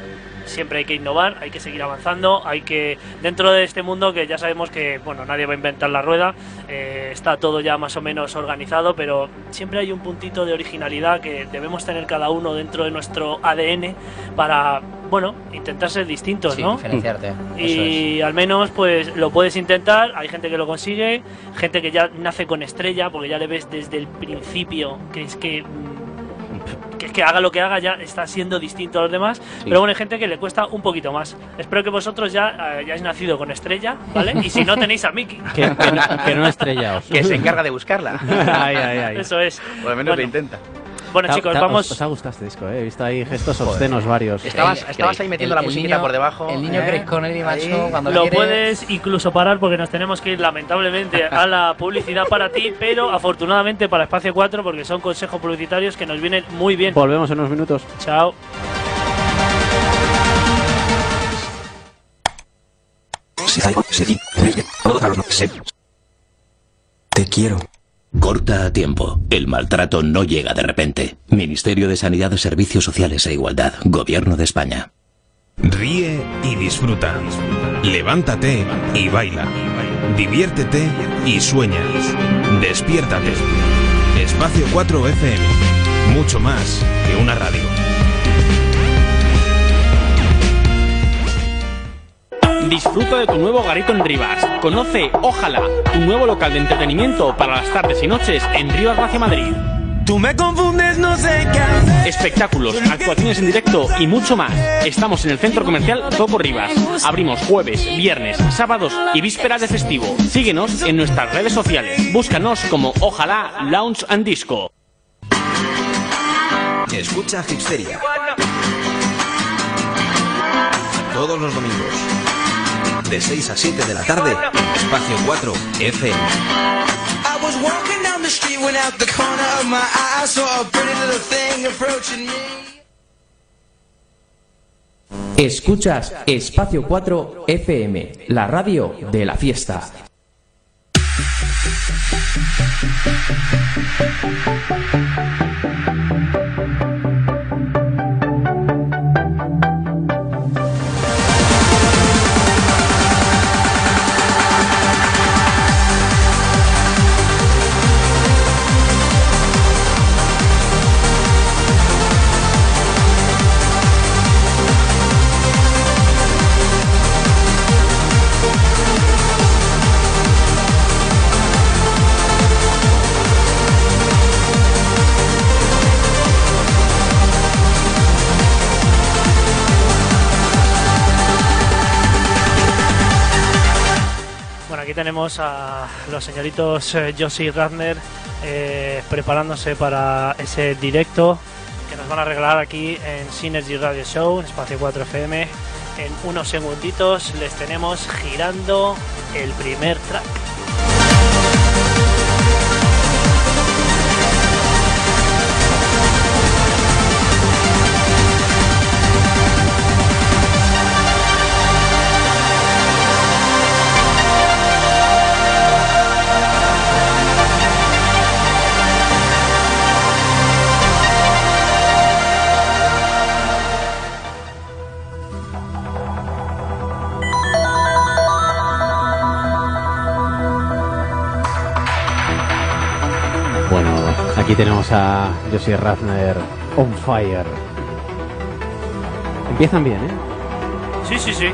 siempre hay que innovar, hay que seguir avanzando, hay que, dentro de este mundo que ya sabemos que, bueno, nadie va a inventar la rueda, eh, está todo ya más o menos organizado, pero siempre hay un puntito de originalidad que debemos tener cada uno dentro de nuestro ADN para, bueno, intentar ser distintos, Sí, ¿no? diferenciarte. Es. Y al menos pues lo puedes intentar, hay gente que lo consigue, gente que ya nace con estrella, porque ya le ves desde el principio que es que mm, que, que haga lo que haga ya está siendo distinto a los demás, pero bueno, hay gente que le cuesta un poquito más. Espero que vosotros ya eh, hayáis nacido con estrella, ¿vale? Y si no tenéis a Mickey. Que, que no, que no estrellaos. [laughs] Que se encarga de buscarla. [laughs] ay, ay, ay. Eso es. Por lo menos Bueno. lo intenta. Bueno, chicos, ta- vamos Os, os ha gustado este disco, ¿eh? He visto ahí gestos obscenos varios. Estabas, El- estabas ahí metiendo la musiquita niño- por debajo. El niño ¿eh? Craig Connelly, macho, Ahí. cuando Lo quiere... puedes incluso parar porque nos tenemos que ir lamentablemente a la publicidad para ti, pero afortunadamente para Espacio 4 porque son consejos publicitarios que nos vienen muy bien. Volvemos en unos minutos. Chao. Te quiero. Corta a tiempo. El maltrato no llega de repente. Ministerio de Sanidad, Servicios Sociales e Igualdad. Gobierno de España. Ríe y disfruta. Levántate y baila. Diviértete y sueña. Despiértate. Espacio 4 FM. Mucho más que una radio. Disfruta de tu nuevo garito en Rivas. Conoce Ojalá, tu nuevo local de entretenimiento para las tardes y noches en Rivas Vacia Madrid. Tú me confundes, no sé qué hacer. Espectáculos, actuaciones en directo y mucho más. Estamos en el centro comercial Toco Rivas. Abrimos jueves, viernes, sábados y vísperas de festivo. Síguenos en nuestras redes sociales. Búscanos como Ojalá Lounge and Disco. Escucha Hipsteria. Todos los domingos. De 6 a 7 de la tarde. Espacio 4 FM. Escuchas Espacio 4 FM, la radio de la fiesta. A los señoritos eh, Josie y Radner eh, preparándose para ese directo que nos van a regalar aquí en Synergy Radio Show, en Espacio 4 FM. En unos segunditos les tenemos girando el primer track. Tenemos a Josie Razner on fire. Empiezan bien, ¿eh? Sí, sí, sí.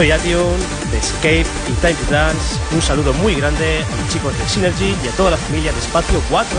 Soy Ation de Escape y Time to Dance. Un saludo muy grande a los chicos de Synergy y a toda la familia de Espacio 4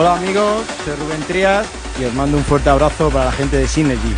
Hola amigos, soy Rubén Trías y os mando un fuerte abrazo para la gente de Synergy.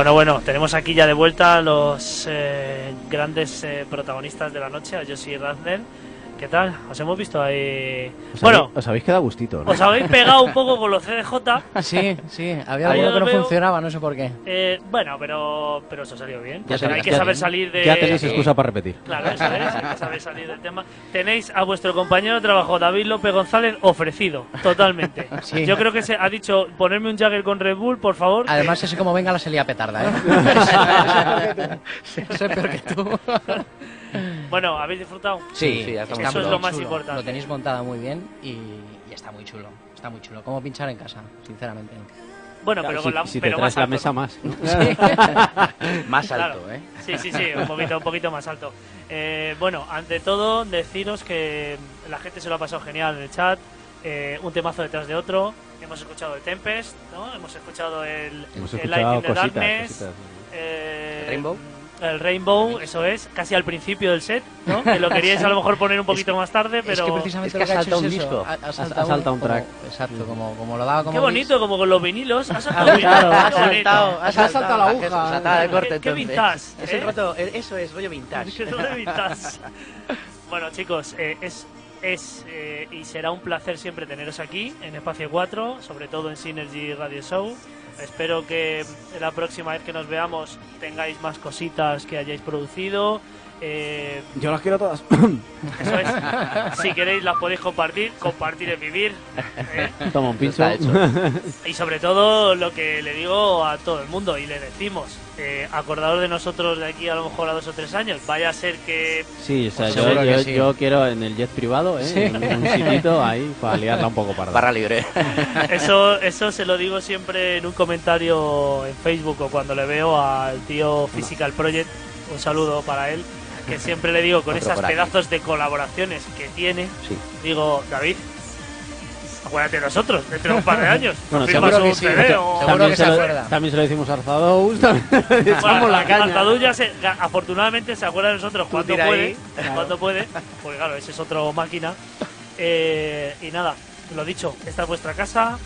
Bueno, bueno, tenemos aquí ya de vuelta los eh, grandes eh, protagonistas de la noche, a Josie Radner. ¿Qué tal? Os hemos visto ahí. Os Bueno, habéis, os habéis quedado gustito, ¿no? os habéis pegado un poco con los [laughs] CDJ. Sí, sí, había alguno que no veo. funcionaba, no sé por qué. Eh, bueno, pero, pero eso salió bien. Ya tenéis- hay que ya saber tenéis- salir de. ya tenéis excusa para repetir. Claro, eso es, hay que saber salir del tema. Tenéis a vuestro compañero de trabajo, David López González, ofrecido, totalmente. [laughs] Sí. Yo creo que se ha dicho, ponerme un Jagger con Red Bull, por favor. Además, ese como venga la se lía petarda, ¿eh? [laughs] Ese es peor que tú. [laughs] Bueno, ¿habéis disfrutado? Sí, sí, ya estamos Eso es lo más chulo. importante. Lo tenéis montado muy bien y, y está muy chulo. Está muy chulo. Como pinchar en casa, sinceramente. Bueno, pero si, con la, si te pero traes más la alto, mesa ¿no? más. ¿no? [laughs] [laughs] Más Claro. alto, ¿eh? Sí, sí, sí, un poquito, un poquito más alto. Eh, bueno, ante todo, deciros que la gente se lo ha pasado genial en el chat. eh, un temazo detrás de otro. Hemos escuchado el Tempest, ¿no? Hemos escuchado el, Hemos el escuchado Light in the cositas, Darkness. cositas. eh, ¿El Rainbow? El Rainbow, eso es, casi al principio del set, ¿no? Que lo queríais a lo mejor poner un poquito más tarde, pero... Es que precisamente es que lo ha ha hecho saltado es un eso. disco. Ha, ha Ha- saltado, ha un como- track. exacto, como, como lo daba como Qué bonito, como con los vinilos. Ha saltado claro, ha saltado, Ha saltado la aguja. De Qué- corte, qué vintage, Es ¿eh? el roto, el- eso es, rollo vintage. Evitas. bueno, chicos, eh, es, es eh, y será un placer siempre teneros aquí en Espacio 4, sobre todo en Synergy Radio Show. Espero que la próxima vez que nos veamos tengáis más cositas que hayáis producido. Eh, Yo las quiero todas. eso es. Si queréis las podéis compartir. Compartir es vivir. ¿eh? Toma un pincho. [laughs] Y sobre todo lo que le digo a todo el mundo y le decimos, eh, acordaos de nosotros de aquí a lo mejor a dos o tres años. Vaya a ser que Sí, o sea, Pues yo, seguro que yo- sí. yo quiero en el jet privado, ¿eh? Sí. En un sitito ahí para liarla un poco para Barra libre. [laughs] Eso, eso se lo digo siempre en un comentario en Facebook o cuando le veo al tío Physical Project. Un saludo para él. Que siempre le digo con Otro esas aquí. pedazos de colaboraciones que tiene. Sí. Digo, David, acuérdate de nosotros dentro de un par de [laughs] años. Bueno, firmas seguro que un sí. CD o- Seguro También que se, se lo, acuerda. también se lo decimos a [laughs] Bueno, la caña. Se- afortunadamente se acuerda de nosotros cuando puede, ahí. cuando puede, porque claro, ese es otro máquina. Eh, y nada, lo dicho, esta es vuestra casa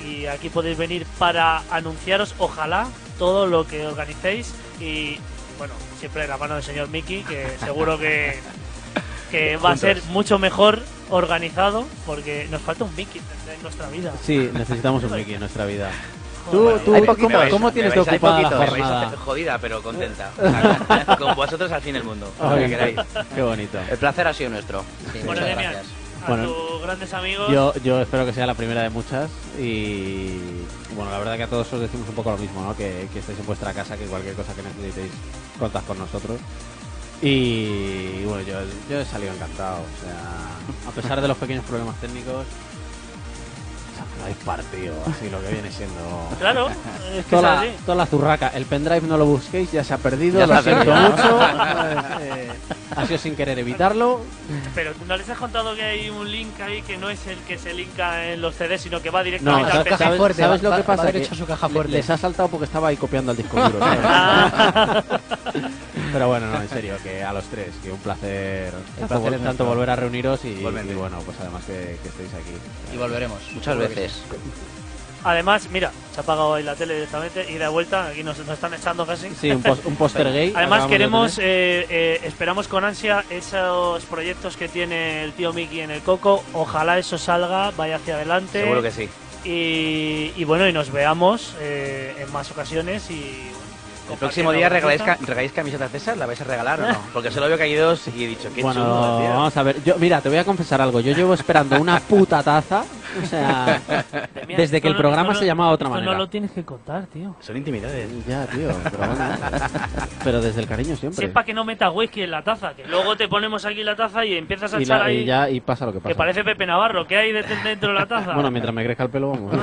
y aquí podéis venir para anunciaros, ojalá, todo lo que organicéis y bueno, siempre de la mano del señor Miki, que seguro que, [laughs] que va a ser mucho mejor organizado, porque nos falta un Miki en nuestra vida. Sí, necesitamos un Mickey en nuestra vida. Tú, tú, ¿cómo, vais- tienes hay ocupada la jornada? Jodida, pero contenta. [laughs] Con vosotros al fin del mundo. lo que Ay, queráis. qué bonito. El placer ha sido nuestro. Sí, Bueno, muchas gracias. A Bueno, tus grandes amigos. Yo, yo espero que sea la primera de muchas y bueno, la verdad que a todos os decimos un poco lo mismo, ¿no? Que, que estéis en vuestra casa, que cualquier cosa que necesitéis contad con nosotros. Y bueno, yo, yo he salido encantado, o sea, a pesar de los pequeños problemas técnicos, lo habéis partido, así lo que viene siendo... Claro, [laughs] es que Toda la, así. toda la zurraca. El pendrive no lo busquéis, ya se ha perdido, Ya se lo ha siento perdido. mucho. [laughs] Ha sido sin querer evitarlo. Pero ¿no les has contado que hay un link ahí que no es el que se linka en los CDs, sino que va No, directamente al ¿sabes, PC? caja fuerte, sabes lo va- que pasa? Que su caja fuerte. Les ha saltado porque estaba ahí copiando el disco duro. [laughs] ¿sabes? Ah. Pero bueno, no, en serio, que a los tres, que un placer, tanto, placer es tanto volver a reuniros y, bueno, pues además que, que estéis aquí. Y volveremos. Muchas veces. Además, mira, se ha apagado ahí la tele directamente y de vuelta, aquí nos, nos están echando casi. Sí, un, pos- un póster gay. Además queremos, eh, eh, esperamos con ansia esos proyectos que tiene el tío Miki en el Coco. Ojalá eso salga, vaya hacia adelante. Seguro que sí. Y, y bueno, y nos veamos eh, en más ocasiones y... El próximo día regaláis, ca- regaláis camisetas de esas, ¿la vais a regalar o no? [laughs] Porque solo veo que hay dos y he dicho, qué Bueno, chulo, tío. vamos a ver. Yo, mira, te voy a confesar algo. Yo llevo esperando una puta taza. O sea, [laughs] Mira, desde que el programa no- se llamaba de otra manera. no lo tienes que contar, tío. Son intimidades. Ya, tío. Pero, bueno, [laughs] pero desde el cariño Si siempre. es para que no metas whisky en la taza, que luego te ponemos aquí la taza y empiezas a Y, echar la- ahí... y ya y pasa lo que pasa. Que parece Pepe Navarro, ¿qué hay de- dentro de la taza? Bueno, mientras me crezca el pelo, vamos.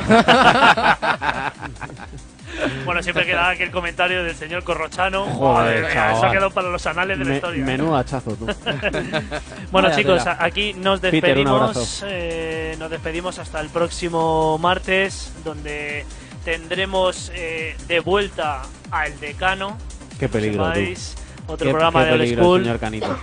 Bueno, siempre queda aquel comentario del señor Corrochano. Joder, eso ha quedado para los anales de la Me- historia. Menú hachazo, tú. [laughs] Bueno, Vaya chicos, tela. aquí nos Peter, despedimos. abrazo. eh, nos despedimos hasta el próximo martes, donde tendremos eh, de vuelta al decano. Qué peligro, tú. otro Qué- programa qué de Old School. señor Canito.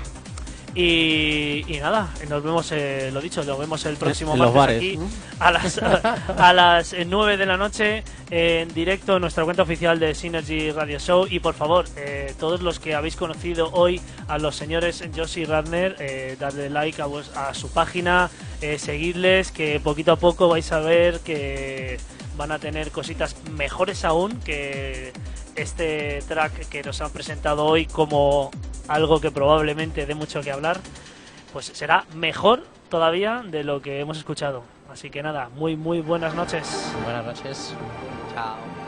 Y, y nada, nos vemos, eh, lo dicho, nos vemos el próximo martes bares, aquí a las, a las 9 de la noche en directo en nuestra cuenta oficial de Synergy Radio Show. Y por favor, eh, todos los que habéis conocido hoy a los señores Josh y Radner, eh, darle like a, vues- a su página, eh, seguirles, que poquito a poco vais a ver que van a tener cositas mejores aún que este track que nos han presentado hoy como algo que probablemente dé mucho que hablar, pues será mejor todavía de lo que hemos escuchado. Así que nada, muy muy buenas noches. Buenas noches. Chao.